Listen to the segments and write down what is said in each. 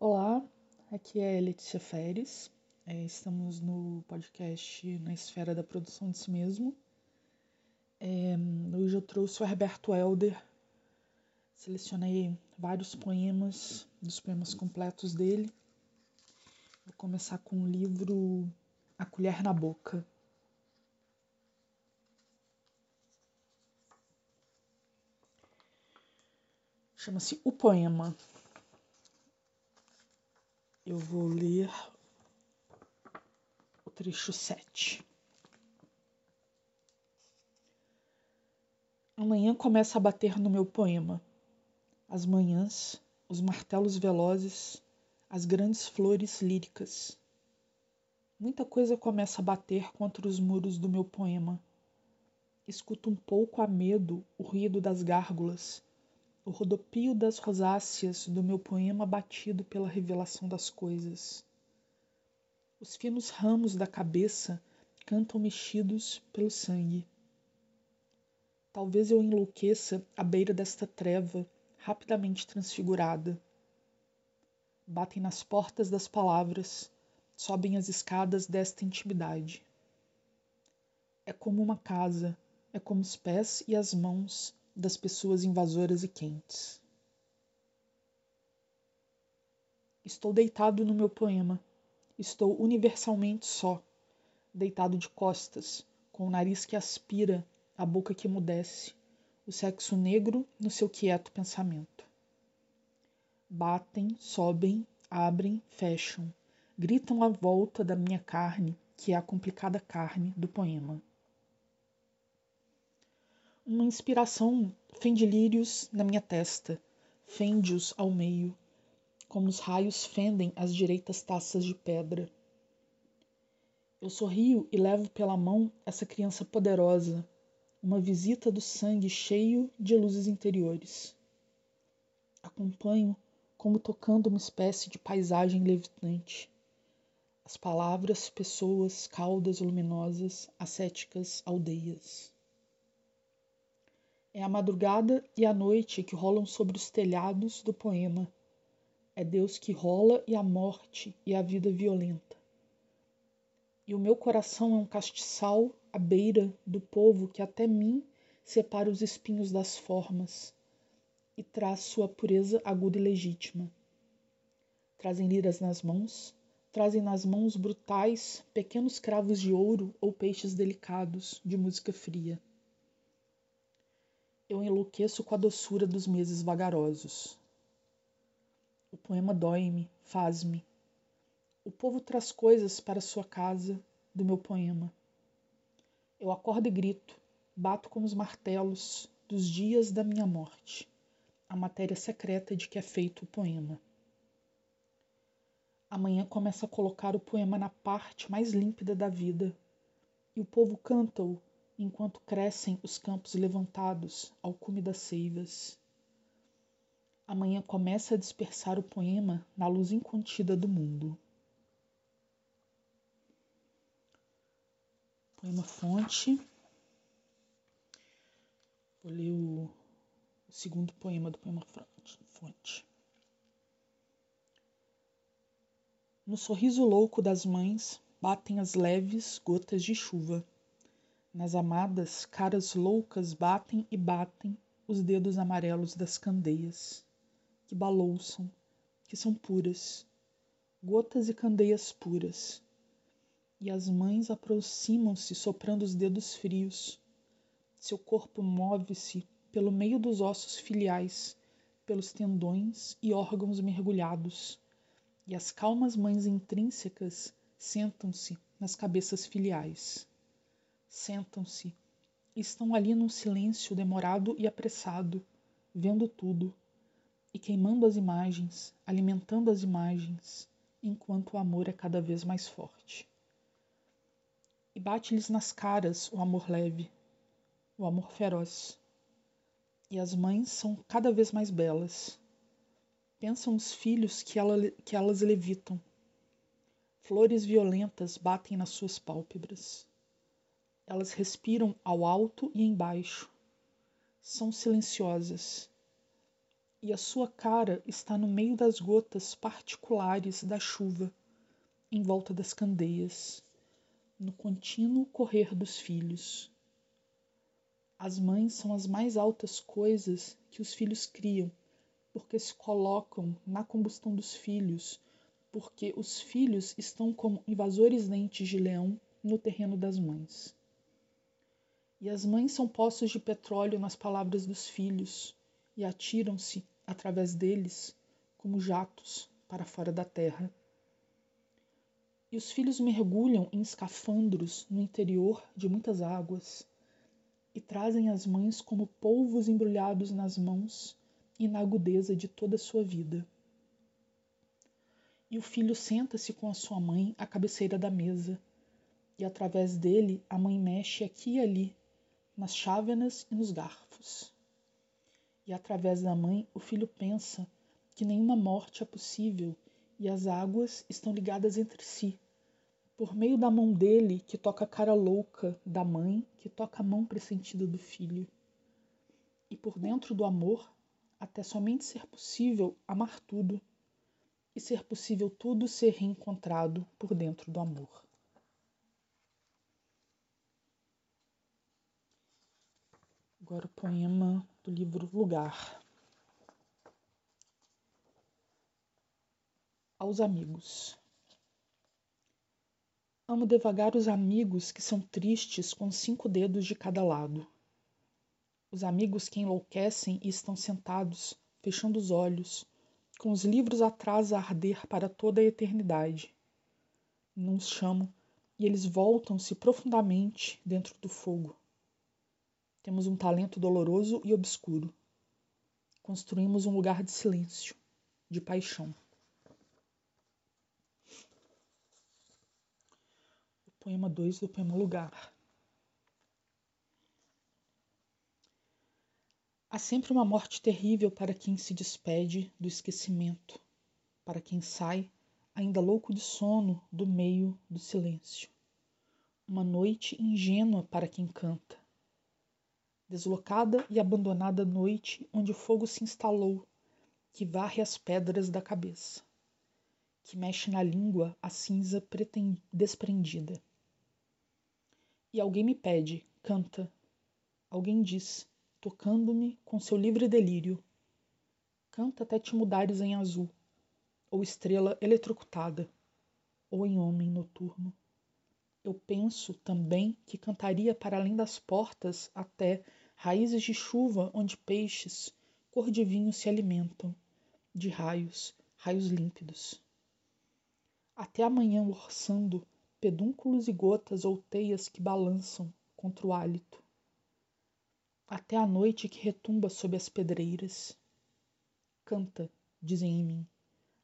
Olá, aqui é Letícia Feres. É, estamos no podcast Na Esfera da Produção de Si Mesmo. É, hoje eu trouxe o Herberto Helder. Selecionei vários poemas, dos poemas completos dele. Vou começar com o livro A Colher na Boca. Chama-se O Poema. Eu vou ler o trecho 7. Amanhã começa a bater no meu poema. As manhãs, os martelos velozes, as grandes flores líricas. Muita coisa começa a bater contra os muros do meu poema. Escuto um pouco a medo o ruído das gárgulas o rodopio das rosáceas do meu poema batido pela revelação das coisas. Os finos ramos da cabeça cantam mexidos pelo sangue. Talvez eu enlouqueça à beira desta treva rapidamente transfigurada. Batem nas portas das palavras, sobem as escadas desta intimidade. É como uma casa, é como os pés e as mãos das pessoas invasoras e quentes. Estou deitado no meu poema. Estou universalmente só, deitado de costas, com o nariz que aspira, a boca que emudece, o sexo negro no seu quieto pensamento. Batem, sobem, abrem, fecham, gritam à volta da minha carne, que é a complicada carne do poema uma inspiração fende lírios na minha testa, fende-os ao meio, como os raios fendem as direitas taças de pedra. Eu sorrio e levo pela mão essa criança poderosa, uma visita do sangue cheio de luzes interiores. Acompanho como tocando uma espécie de paisagem levitante. As palavras, pessoas, caudas luminosas, ascéticas, aldeias. É a madrugada e a noite que rolam sobre os telhados do poema. É Deus que rola e a morte e a vida violenta. E o meu coração é um castiçal à beira do povo que até mim separa os espinhos das formas e traz sua pureza aguda e legítima. Trazem liras nas mãos, trazem nas mãos brutais pequenos cravos de ouro ou peixes delicados de música fria eu enlouqueço com a doçura dos meses vagarosos. O poema dói-me, faz-me. O povo traz coisas para sua casa do meu poema. Eu acordo e grito, bato com os martelos dos dias da minha morte, a matéria secreta de que é feito o poema. Amanhã começa a colocar o poema na parte mais límpida da vida, e o povo canta-o enquanto crescem os campos levantados ao cume das seivas. Amanhã começa a dispersar o poema na luz incontida do mundo. Poema fonte. Vou ler o, o segundo poema do poema fonte. No sorriso louco das mães batem as leves gotas de chuva nas amadas, caras loucas batem e batem os dedos amarelos das candeias, que balouçam, que são puras, gotas e candeias puras. E as mães aproximam-se soprando os dedos frios. Seu corpo move-se pelo meio dos ossos filiais, pelos tendões e órgãos mergulhados, e as calmas mães intrínsecas sentam-se nas cabeças filiais sentam-se estão ali num silêncio demorado e apressado, vendo tudo e queimando as imagens, alimentando as imagens, enquanto o amor é cada vez mais forte. E bate-lhes nas caras o amor leve, o amor feroz. E as mães são cada vez mais belas. Pensam os filhos que, ela, que elas levitam. Flores violentas batem nas suas pálpebras. Elas respiram ao alto e embaixo. São silenciosas. e a sua cara está no meio das gotas particulares da chuva, em volta das candeias, no contínuo correr dos filhos. As mães são as mais altas coisas que os filhos criam, porque se colocam na combustão dos filhos, porque os filhos estão como invasores dentes de leão no terreno das mães. E as mães são poços de petróleo nas palavras dos filhos, e atiram-se, através deles, como jatos para fora da terra. E os filhos mergulham em escafandros no interior de muitas águas, e trazem as mães como polvos embrulhados nas mãos e na agudeza de toda a sua vida. E o filho senta-se com a sua mãe à cabeceira da mesa, e através dele a mãe mexe aqui e ali nas chávenas e nos garfos. E através da mãe, o filho pensa que nenhuma morte é possível e as águas estão ligadas entre si. Por meio da mão dele, que toca a cara louca da mãe, que toca a mão pressentida do filho. E por dentro do amor, até somente ser possível amar tudo, e ser possível tudo ser reencontrado por dentro do amor. Agora o poema do livro Lugar. Aos amigos. Amo devagar os amigos que são tristes com cinco dedos de cada lado. Os amigos que enlouquecem e estão sentados, fechando os olhos, com os livros atrás a arder para toda a eternidade. Não os chamo e eles voltam-se profundamente dentro do fogo temos um talento doloroso e obscuro. Construímos um lugar de silêncio, de paixão. O poema 2 do poema Lugar. Há sempre uma morte terrível para quem se despede do esquecimento, para quem sai, ainda louco de sono, do meio do silêncio. Uma noite ingênua para quem canta, deslocada e abandonada noite onde o fogo se instalou, que varre as pedras da cabeça, que mexe na língua a cinza desprendida. E alguém me pede, canta. Alguém diz, tocando-me com seu livre delírio. Canta até te mudares em azul, ou estrela eletrocutada, ou em homem noturno. Eu penso também que cantaria para além das portas até raízes de chuva onde peixes, cor de vinho, se alimentam, de raios, raios límpidos. Até amanhã orçando pedúnculos e gotas ou teias que balançam contra o hálito. Até a noite que retumba sob as pedreiras. Canta, dizem em mim,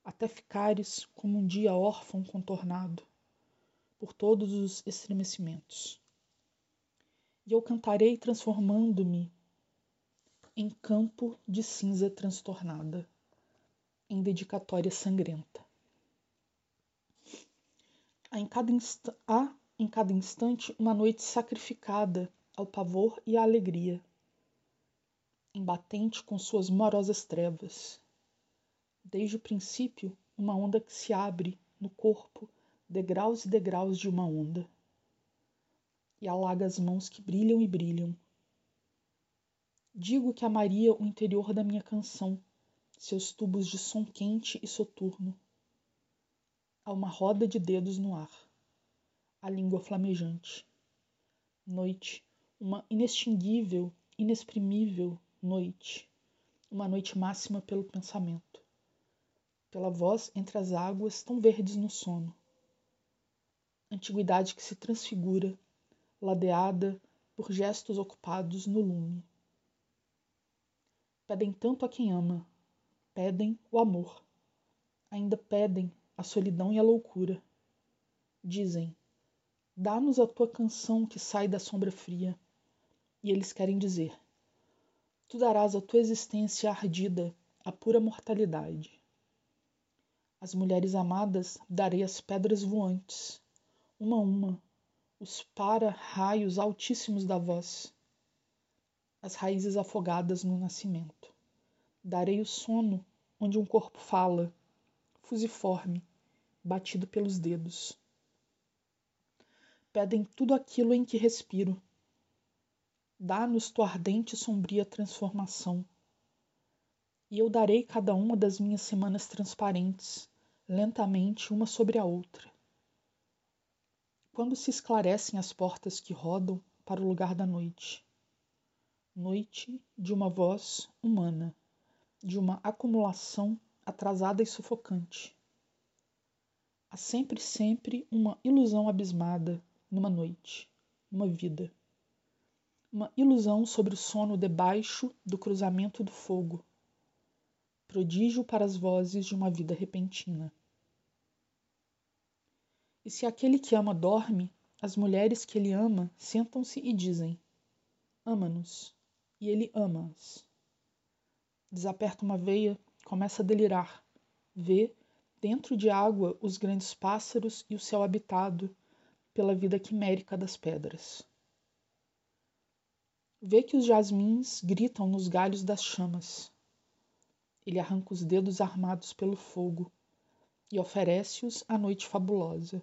até ficares como um dia órfão contornado por todos os estremecimentos e eu cantarei transformando-me em campo de cinza transtornada, em dedicatória sangrenta. Há em cada, inst há em cada instante uma noite sacrificada ao pavor e à alegria, embatente com suas morosas trevas. Desde o princípio, uma onda que se abre no corpo, degraus e degraus de uma onda e alaga as mãos que brilham e brilham. Digo que amaria o interior da minha canção, seus tubos de som quente e soturno. Há uma roda de dedos no ar, a língua flamejante. Noite, uma inextinguível, inexprimível noite, uma noite máxima pelo pensamento, pela voz entre as águas tão verdes no sono. Antiguidade que se transfigura ladeada por gestos ocupados no lume. Pedem tanto a quem ama, pedem o amor, ainda pedem a solidão e a loucura. Dizem: Dá-nos a tua canção que sai da sombra fria. E eles querem dizer: Tu darás a tua existência ardida a pura mortalidade. As mulheres amadas darei as pedras voantes, uma a uma, os para-raios altíssimos da voz, as raízes afogadas no nascimento, Darei o sono onde um corpo fala, fusiforme, batido pelos dedos. Pedem tudo aquilo em que respiro. Dá-nos tua ardente e sombria transformação. E eu darei cada uma das minhas semanas transparentes, lentamente uma sobre a outra. Quando se esclarecem as portas que rodam para o lugar da noite. Noite de uma voz humana, de uma acumulação atrasada e sufocante. Há sempre, sempre uma ilusão abismada numa noite, numa vida. Uma ilusão sobre o sono debaixo do cruzamento do fogo. Prodígio para as vozes de uma vida repentina. E se aquele que ama dorme, as mulheres que ele ama sentam-se e dizem: Ama-nos. E ele ama-as. Desaperta uma veia, começa a delirar. Vê, dentro de água, os grandes pássaros e o céu habitado pela vida quimérica das pedras. Vê que os jasmins gritam nos galhos das chamas. Ele arranca os dedos armados pelo fogo e oferece-os à noite fabulosa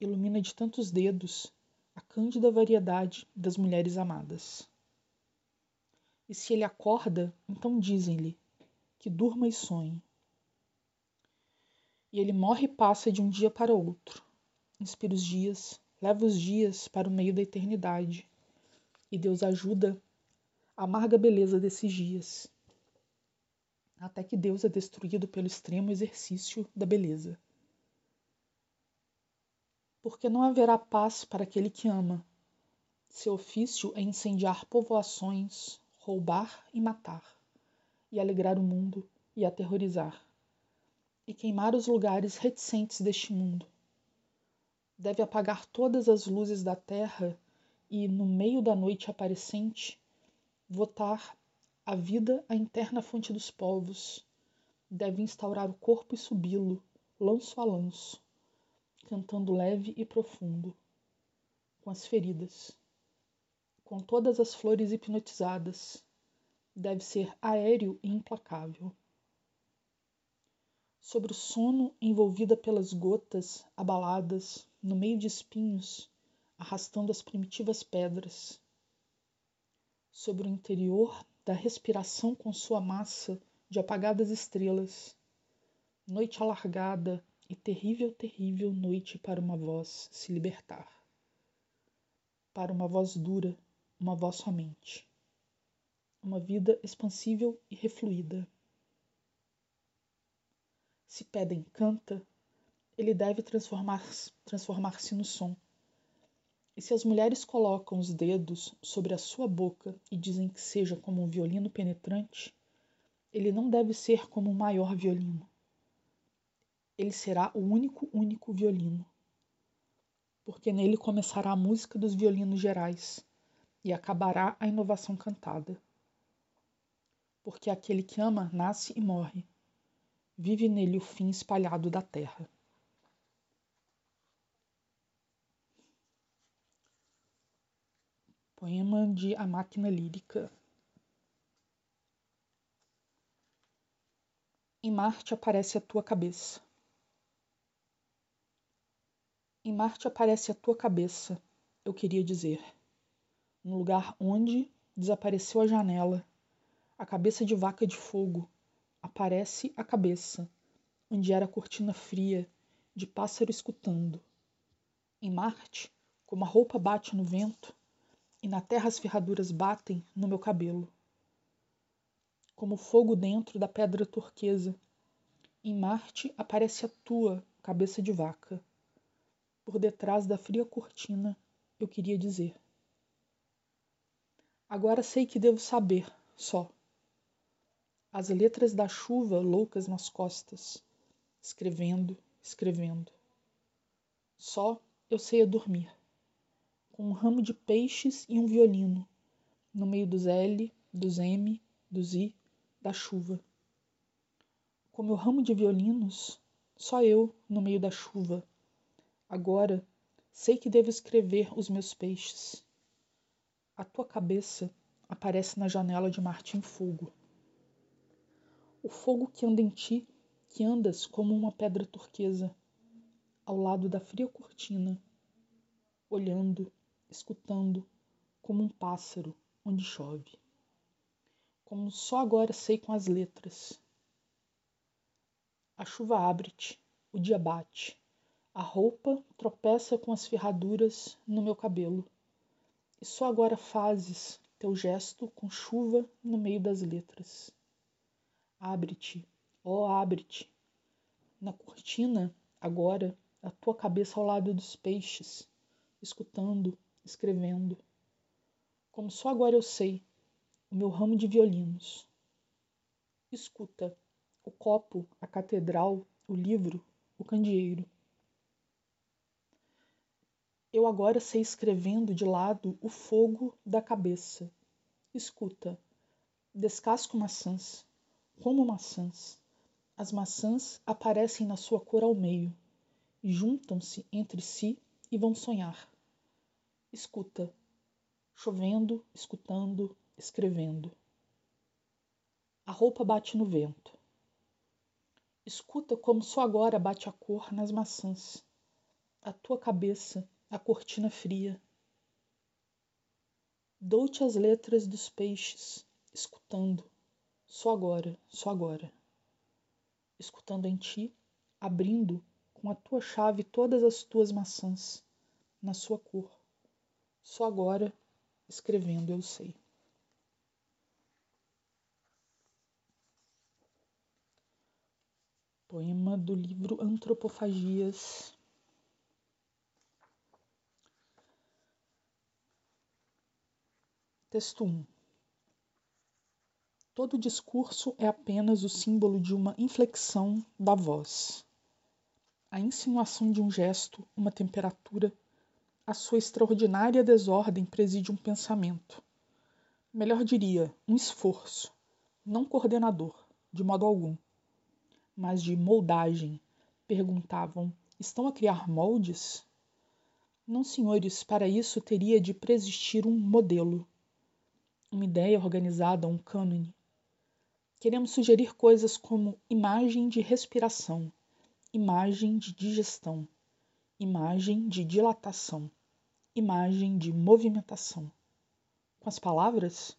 ilumina de tantos dedos a cândida variedade das mulheres amadas. E se ele acorda, então dizem-lhe que durma e sonhe. E ele morre e passa de um dia para outro, inspira os dias, leva os dias para o meio da eternidade, e Deus ajuda a amarga beleza desses dias, até que Deus é destruído pelo extremo exercício da beleza porque não haverá paz para aquele que ama. Seu ofício é incendiar povoações, roubar e matar, e alegrar o mundo e aterrorizar, e queimar os lugares reticentes deste mundo. Deve apagar todas as luzes da terra e, no meio da noite aparecente, votar a vida a interna fonte dos povos. Deve instaurar o corpo e subi-lo, lanço a lanço cantando leve e profundo, com as feridas, com todas as flores hipnotizadas, deve ser aéreo e implacável. Sobre o sono envolvida pelas gotas abaladas, no meio de espinhos, arrastando as primitivas pedras. Sobre o interior da respiração com sua massa de apagadas estrelas, noite alargada e terrível, terrível noite para uma voz se libertar. Para uma voz dura, uma voz somente. Uma vida expansível e refluída. Se pedem canta, ele deve transformar-se transformar no som. E se as mulheres colocam os dedos sobre a sua boca e dizem que seja como um violino penetrante, ele não deve ser como um maior violino ele será o único, único violino. Porque nele começará a música dos violinos gerais e acabará a inovação cantada. Porque aquele que ama nasce e morre. Vive nele o fim espalhado da terra. Poema de A Máquina Lírica. Em Marte aparece a tua cabeça em Marte aparece a tua cabeça, eu queria dizer. No lugar onde desapareceu a janela, a cabeça de vaca de fogo, aparece a cabeça, onde era a cortina fria, de pássaro escutando. Em Marte, como a roupa bate no vento, e na terra as ferraduras batem no meu cabelo. Como fogo dentro da pedra turquesa, em Marte aparece a tua cabeça de vaca por detrás da fria cortina, eu queria dizer. Agora sei que devo saber, só. As letras da chuva loucas nas costas, escrevendo, escrevendo. Só eu sei a dormir, com um ramo de peixes e um violino, no meio dos L, dos M, dos I, da chuva. Com meu ramo de violinos, só eu no meio da chuva Agora sei que devo escrever os meus peixes. A tua cabeça aparece na janela de Martim Fogo. o fogo que anda em ti, que andas como uma pedra turquesa, ao lado da fria cortina, olhando, escutando, como um pássaro onde chove. Como só agora sei com as letras. A chuva abre-te, o dia bate, a roupa tropeça com as ferraduras no meu cabelo, e só agora fazes teu gesto com chuva no meio das letras. Abre-te, ó, oh, abre-te. Na cortina, agora, a tua cabeça ao lado dos peixes, escutando, escrevendo. Como só agora eu sei, o meu ramo de violinos. Escuta, o copo, a catedral, o livro, o candeeiro. Eu agora sei escrevendo de lado o fogo da cabeça. Escuta, descasco maçãs, como maçãs. As maçãs aparecem na sua cor ao meio, juntam-se entre si e vão sonhar. Escuta, chovendo, escutando, escrevendo. A roupa bate no vento. Escuta como só agora bate a cor nas maçãs. A tua cabeça, a cortina fria. Dou-te as letras dos peixes, escutando, só agora, só agora. Escutando em ti, abrindo com a tua chave todas as tuas maçãs, na sua cor. Só agora, escrevendo, eu sei. Poema do livro Antropofagias. Texto 1. Todo discurso é apenas o símbolo de uma inflexão da voz. A insinuação de um gesto, uma temperatura, a sua extraordinária desordem preside um pensamento. Melhor diria, um esforço, não coordenador, de modo algum mas de moldagem. Perguntavam: estão a criar moldes? Não, senhores, para isso teria de preexistir um modelo, uma ideia organizada, um cânone. Queremos sugerir coisas como imagem de respiração, imagem de digestão, imagem de dilatação, imagem de movimentação. Com as palavras?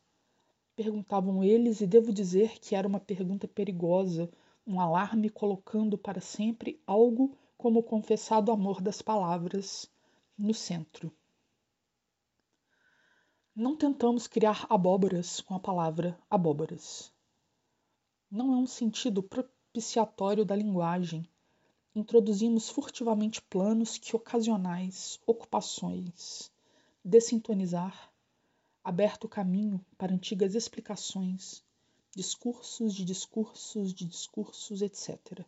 Perguntavam eles, e devo dizer que era uma pergunta perigosa, um alarme colocando para sempre algo como o confessado amor das palavras no centro. Não tentamos criar abóboras com a palavra abóboras. Não é um sentido propiciatório da linguagem. Introduzimos furtivamente planos que ocasionais ocupações, dessintonizar, aberto o caminho para antigas explicações, discursos de discursos de discursos, etc.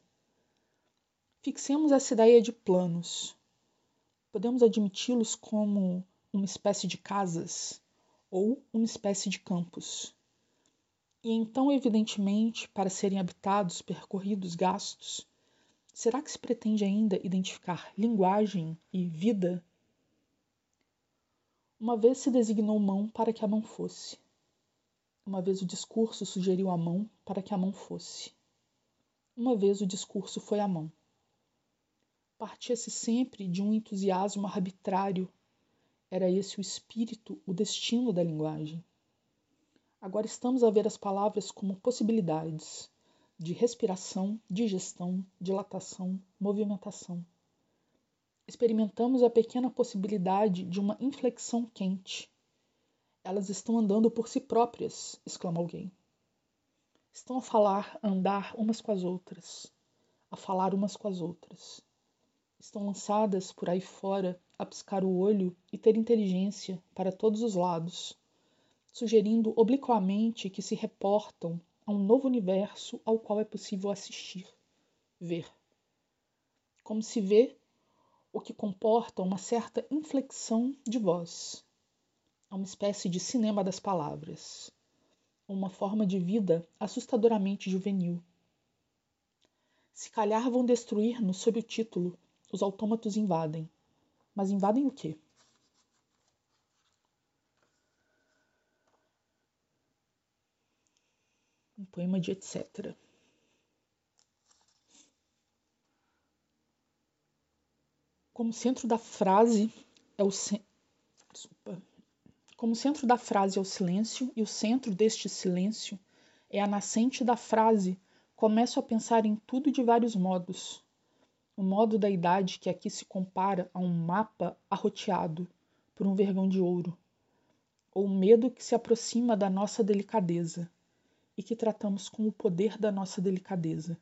Fixemos essa ideia de planos. Podemos admiti-los como uma espécie de casas ou uma espécie de campos. E então, evidentemente, para serem habitados, percorridos, gastos, será que se pretende ainda identificar linguagem e vida? Uma vez se designou mão para que a mão fosse. Uma vez o discurso sugeriu a mão para que a mão fosse. Uma vez o discurso foi a mão. Partia-se sempre de um entusiasmo arbitrário. Era esse o espírito, o destino da linguagem. Agora estamos a ver as palavras como possibilidades de respiração, digestão, dilatação, movimentação. Experimentamos a pequena possibilidade de uma inflexão quente, elas estão andando por si próprias, exclama alguém. Estão a falar, a andar umas com as outras, a falar umas com as outras. Estão lançadas por aí fora a piscar o olho e ter inteligência para todos os lados, sugerindo obliquamente que se reportam a um novo universo ao qual é possível assistir, ver. Como se vê o que comporta uma certa inflexão de voz, a uma espécie de cinema das palavras, uma forma de vida assustadoramente juvenil. Se calhar vão destruir-nos sob o título Os autômatos invadem. Mas invadem o quê? Um poema de etc. Como centro da frase é o. Desculpa. Como centro da frase é o silêncio e o centro deste silêncio é a nascente da frase, começo a pensar em tudo de vários modos. O modo da idade que aqui se compara a um mapa arroteado por um vergão de ouro, ou o medo que se aproxima da nossa delicadeza e que tratamos com o poder da nossa delicadeza.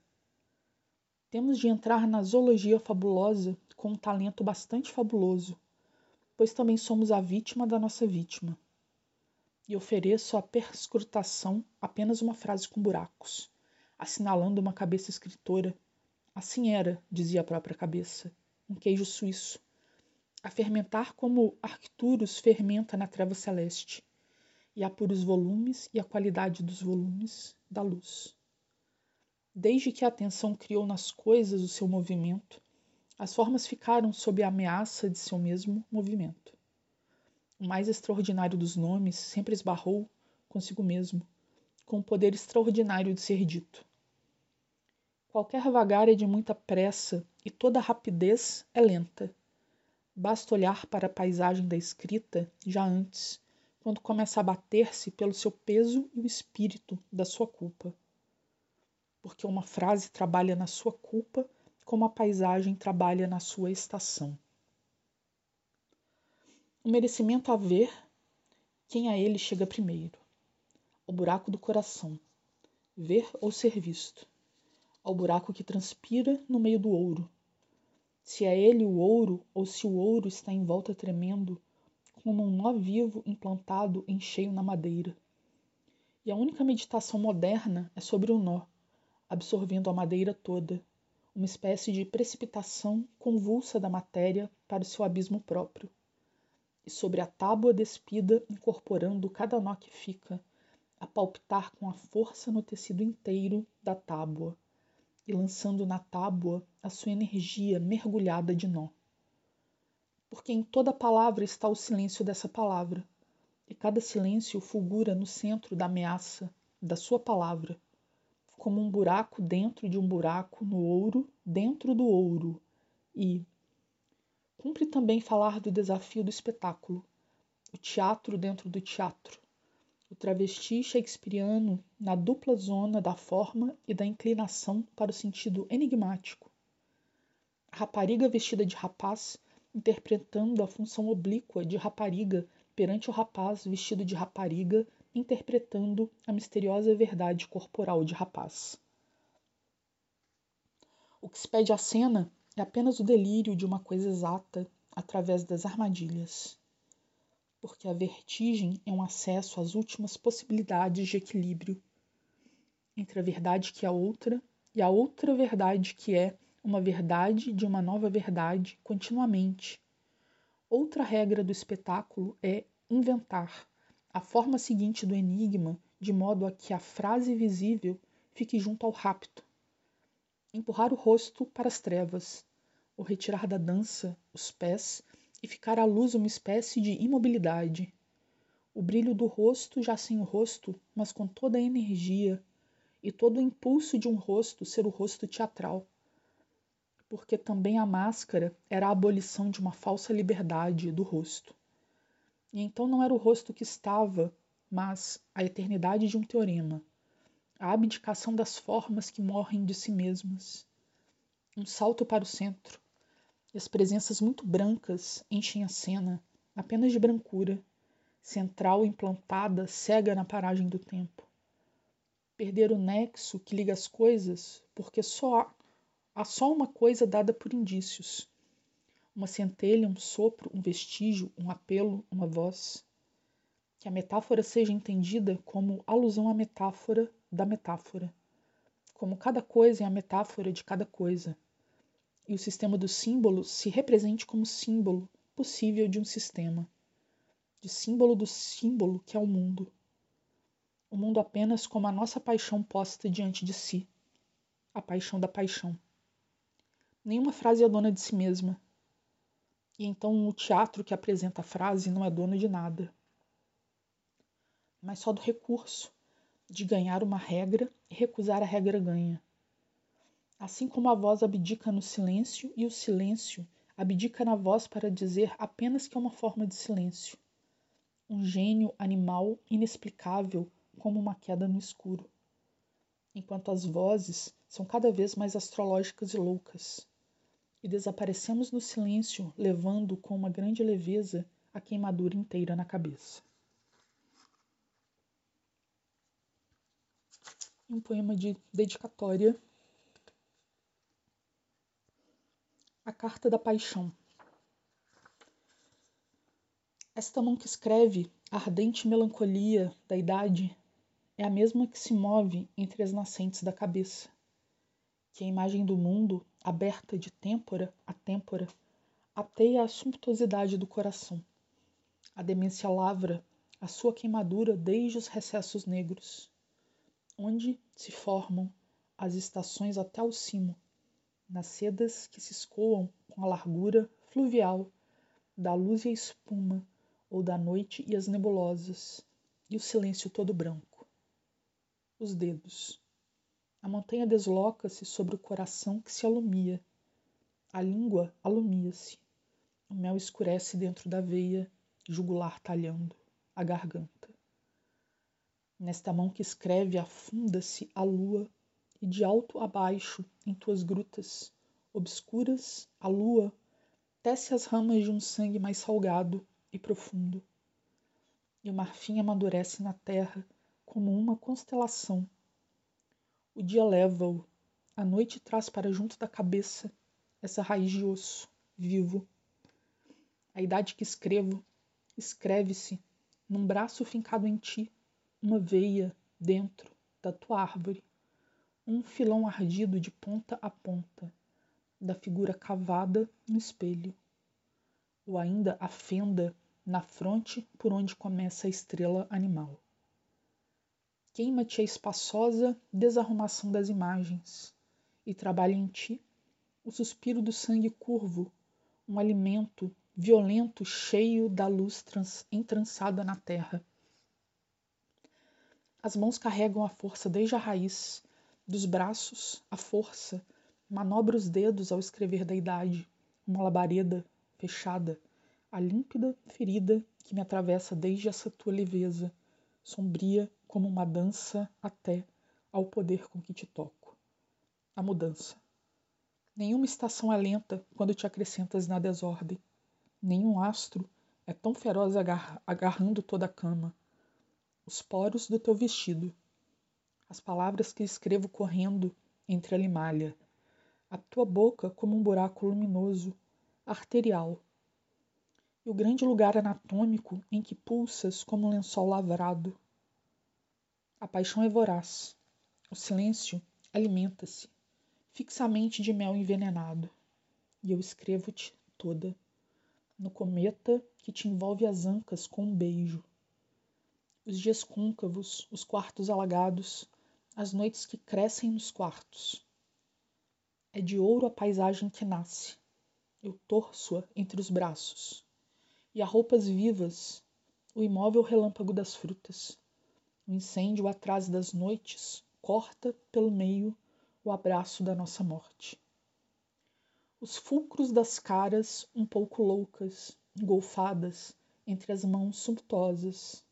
Temos de entrar na zoologia fabulosa com um talento bastante fabuloso, pois também somos a vítima da nossa vítima. E ofereço à perscrutação apenas uma frase com buracos, assinalando uma cabeça escritora Assim era, dizia a própria cabeça, um queijo suíço, a fermentar como Arcturus fermenta na treva celeste, e apura os volumes e a qualidade dos volumes da luz. Desde que a atenção criou nas coisas o seu movimento, as formas ficaram sob a ameaça de seu mesmo movimento. O mais extraordinário dos nomes sempre esbarrou consigo mesmo, com o poder extraordinário de ser dito. Qualquer vagar é de muita pressa e toda rapidez é lenta. Basta olhar para a paisagem da escrita já antes, quando começa a bater-se pelo seu peso e o espírito da sua culpa. Porque uma frase trabalha na sua culpa como a paisagem trabalha na sua estação. O merecimento a ver quem a ele chega primeiro. O buraco do coração. Ver ou ser visto ao buraco que transpira no meio do ouro. Se é ele o ouro, ou se o ouro está em volta tremendo, como um nó vivo implantado em cheio na madeira. E a única meditação moderna é sobre o nó, absorvendo a madeira toda, uma espécie de precipitação convulsa da matéria para o seu abismo próprio. E sobre a tábua despida, incorporando cada nó que fica, a palpitar com a força no tecido inteiro da tábua e lançando na tábua a sua energia mergulhada de nó. Porque em toda palavra está o silêncio dessa palavra, e cada silêncio fulgura no centro da ameaça da sua palavra, como um buraco dentro de um buraco no ouro dentro do ouro. E cumpre também falar do desafio do espetáculo, o teatro dentro do teatro, o travesti shakespeariano na dupla zona da forma e da inclinação para o sentido enigmático. A rapariga vestida de rapaz interpretando a função oblíqua de rapariga perante o rapaz vestido de rapariga interpretando a misteriosa verdade corporal de rapaz. O que se pede à cena é apenas o delírio de uma coisa exata através das armadilhas porque a vertigem é um acesso às últimas possibilidades de equilíbrio entre a verdade que é outra e a outra verdade que é uma verdade de uma nova verdade continuamente. Outra regra do espetáculo é inventar a forma seguinte do enigma de modo a que a frase visível fique junto ao rapto. Empurrar o rosto para as trevas, ou retirar da dança os pés e ficar à luz uma espécie de imobilidade. O brilho do rosto já sem o rosto, mas com toda a energia e todo o impulso de um rosto ser o rosto teatral. Porque também a máscara era a abolição de uma falsa liberdade do rosto. E então não era o rosto que estava, mas a eternidade de um teorema, a abdicação das formas que morrem de si mesmas. Um salto para o centro, e as presenças muito brancas enchem a cena, apenas de brancura, central implantada cega na paragem do tempo. Perder o nexo que liga as coisas, porque só há, há só uma coisa dada por indícios. Uma centelha, um sopro, um vestígio, um apelo, uma voz. Que a metáfora seja entendida como alusão à metáfora da metáfora. Como cada coisa é a metáfora de cada coisa e o sistema dos símbolos se represente como símbolo possível de um sistema, de símbolo do símbolo que é o mundo. O mundo apenas como a nossa paixão posta diante de si, a paixão da paixão. Nenhuma frase é dona de si mesma. E então o teatro que apresenta a frase não é dono de nada, mas só do recurso de ganhar uma regra e recusar a regra ganha Assim como a voz abdica no silêncio e o silêncio abdica na voz para dizer apenas que é uma forma de silêncio. Um gênio animal inexplicável como uma queda no escuro. Enquanto as vozes são cada vez mais astrológicas e loucas. E desaparecemos no silêncio, levando com uma grande leveza a queimadura inteira na cabeça. Um poema de dedicatória A Carta da Paixão. Esta mão que escreve a ardente melancolia da idade é a mesma que se move entre as nascentes da cabeça, que a imagem do mundo, aberta de têmpora a têmpora, ateia a sumptuosidade do coração. A demência lavra a sua queimadura desde os recessos negros, onde se formam as estações até o cimo nas sedas que se escoam com a largura fluvial da luz e a espuma, ou da noite e as nebulosas, e o silêncio todo branco. Os dedos. A montanha desloca-se sobre o coração que se alumia. A língua alumia-se. O mel escurece dentro da veia, jugular talhando, a garganta. Nesta mão que escreve afunda-se a lua e de alto a baixo, em tuas grutas obscuras, a lua tece as ramas de um sangue mais salgado e profundo. E o marfim amadurece na terra como uma constelação. O dia leva-o, a noite traz para junto da cabeça essa raiz de osso, vivo. A idade que escrevo, escreve-se num braço fincado em ti, uma veia dentro da tua árvore um filão ardido de ponta a ponta da figura cavada no espelho, ou ainda a fenda na fronte por onde começa a estrela animal. Queima-te a espaçosa desarrumação das imagens e trabalha em ti o suspiro do sangue curvo, um alimento violento cheio da luz entrançada na terra. As mãos carregam a força desde a raiz dos braços, a força, manobra os dedos ao escrever da idade, uma labareda fechada, a límpida ferida que me atravessa desde essa tua leveza, sombria como uma dança até ao poder com que te toco. A mudança. Nenhuma estação é lenta quando te acrescentas na desordem. Nenhum astro é tão feroz agar agarrando toda a cama. Os poros do teu vestido as palavras que escrevo correndo entre a limalha, a tua boca como um buraco luminoso, arterial, e o grande lugar anatômico em que pulsas como um lençol lavrado. A paixão é voraz, o silêncio alimenta-se fixamente de mel envenenado, e eu escrevo-te toda, no cometa que te envolve as ancas com um beijo. Os dias côncavos, os quartos alagados, as noites que crescem nos quartos. É de ouro a paisagem que nasce. Eu torço-a entre os braços. E a roupas vivas, o imóvel relâmpago das frutas. O incêndio atrás das noites corta pelo meio o abraço da nossa morte. Os fulcros das caras um pouco loucas, engolfadas entre as mãos sumptuosas.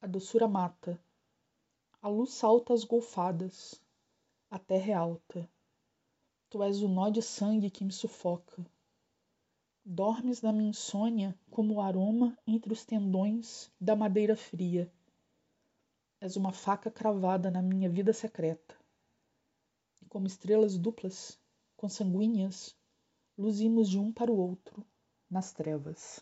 A doçura mata, a luz salta às golfadas. A terra é alta. Tu és o nó de sangue que me sufoca. Dormes na minha insônia como o aroma entre os tendões da madeira fria. És uma faca cravada na minha vida secreta. E como estrelas duplas, consanguíneas, luzimos de um para o outro nas trevas.